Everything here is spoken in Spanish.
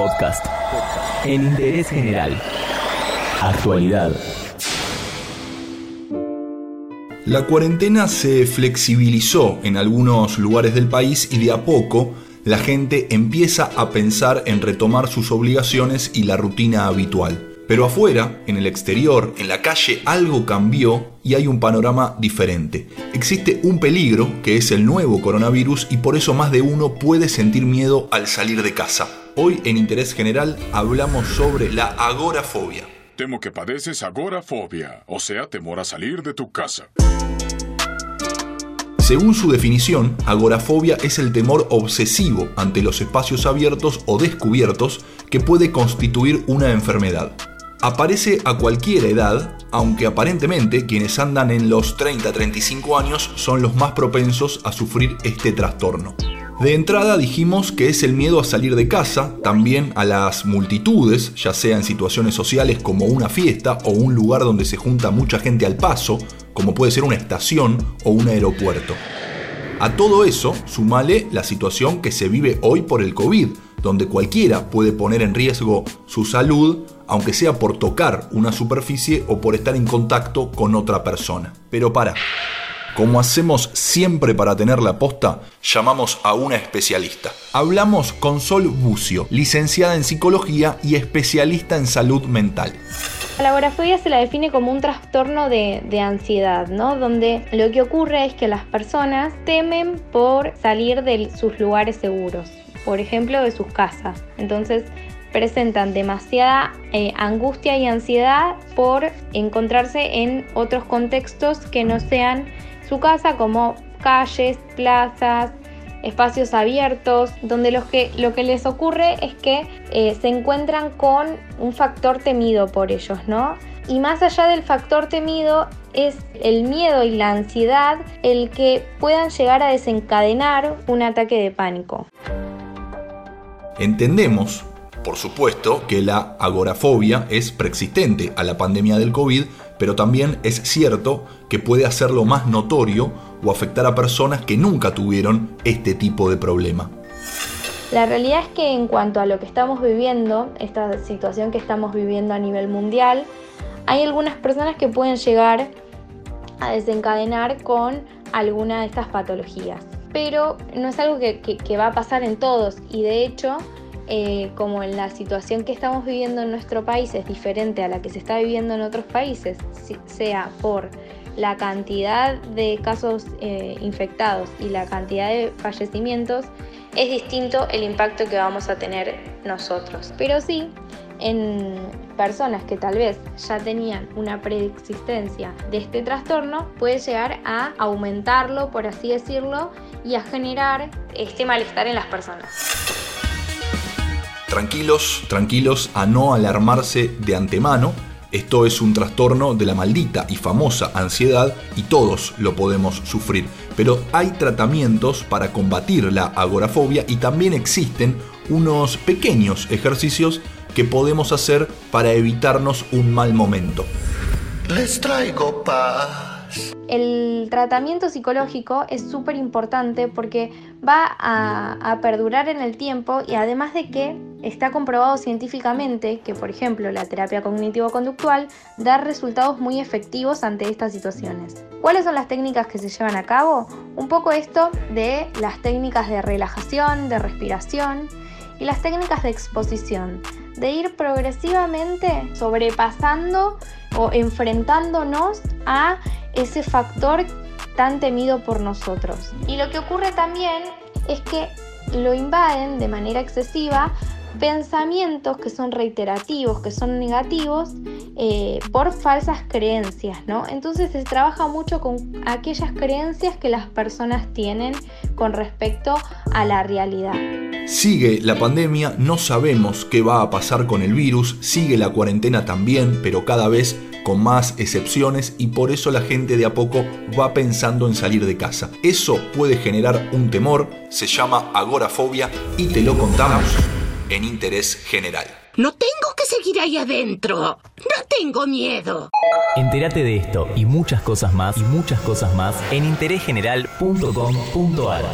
Podcast. En interés general. Actualidad. La cuarentena se flexibilizó en algunos lugares del país y de a poco la gente empieza a pensar en retomar sus obligaciones y la rutina habitual. Pero afuera, en el exterior, en la calle, algo cambió y hay un panorama diferente. Existe un peligro, que es el nuevo coronavirus, y por eso más de uno puede sentir miedo al salir de casa. Hoy en Interés General hablamos sobre la agorafobia. Temo que padeces agorafobia, o sea, temor a salir de tu casa. Según su definición, agorafobia es el temor obsesivo ante los espacios abiertos o descubiertos que puede constituir una enfermedad aparece a cualquier edad, aunque aparentemente quienes andan en los 30-35 años son los más propensos a sufrir este trastorno. De entrada dijimos que es el miedo a salir de casa, también a las multitudes, ya sea en situaciones sociales como una fiesta o un lugar donde se junta mucha gente al paso, como puede ser una estación o un aeropuerto. A todo eso, sumale la situación que se vive hoy por el COVID, donde cualquiera puede poner en riesgo su salud aunque sea por tocar una superficie o por estar en contacto con otra persona. Pero para. Como hacemos siempre para tener la posta, llamamos a una especialista. Hablamos con Sol Bucio, licenciada en psicología y especialista en salud mental. La agorafobia se la define como un trastorno de, ansiedad, ¿no? Donde lo que ocurre es que las personas temen por salir de sus lugares seguros, por ejemplo, de sus casas. Entonces, presentan demasiada eh, angustia y ansiedad por encontrarse en otros contextos que no sean su casa, como calles, plazas, espacios abiertos, donde lo que, lo que les ocurre es que eh, se encuentran con un factor temido por ellos, ¿no? Y más allá del factor temido es el miedo y la ansiedad el que puedan llegar a desencadenar un ataque de pánico. Entendemos por supuesto que la agorafobia es preexistente a la pandemia del COVID, pero también es cierto que puede hacerlo más notorio o afectar a personas que nunca tuvieron este tipo de problema. La realidad es que en cuanto a lo que estamos viviendo, esta situación que estamos viviendo a nivel mundial, hay algunas personas que pueden llegar a desencadenar con alguna de estas patologías. Pero no es algo que, va a pasar en todos y de hecho eh, como la situación que estamos viviendo en nuestro país es diferente a la que se está viviendo en otros países, sea por la cantidad de casos eh, infectados y la cantidad de fallecimientos, es distinto el impacto que vamos a tener nosotros. Pero sí, en personas que tal vez ya tenían una preexistencia de este trastorno, puede llegar a aumentarlo, por así decirlo, y a generar este malestar en las personas. Tranquilos, tranquilos a no alarmarse de antemano. Esto es un trastorno de la maldita y famosa ansiedad y todos lo podemos sufrir. Pero hay tratamientos para combatir la agorafobia y también existen unos pequeños ejercicios que podemos hacer para evitarnos un mal momento. Les traigo paz. El tratamiento psicológico es súper importante porque va a, perdurar en el tiempo y además de que está comprobado científicamente que, por ejemplo, la terapia cognitivo-conductual da resultados muy efectivos ante estas situaciones. ¿Cuáles son las técnicas que se llevan a cabo? Un poco esto de las técnicas de relajación, de respiración y las técnicas de exposición, de ir progresivamente sobrepasando o enfrentándonos a ese factor tan temido por nosotros. Y lo que ocurre también es que lo invaden de manera excesiva pensamientos que son reiterativos, que son negativos, eh, por falsas creencias, ¿no? Entonces se trabaja mucho con aquellas creencias que las personas tienen con respecto a la realidad. Sigue la pandemia, no sabemos qué va a pasar con el virus, sigue la cuarentena también, pero cada vez con más excepciones y por eso la gente de a poco va pensando en salir de casa. Eso puede generar un temor, se llama agorafobia y te lo contamos en interés general. No tengo que seguir ahí adentro. No tengo miedo. Entérate de esto y muchas cosas más y muchas cosas más en interésgeneral.com.ar.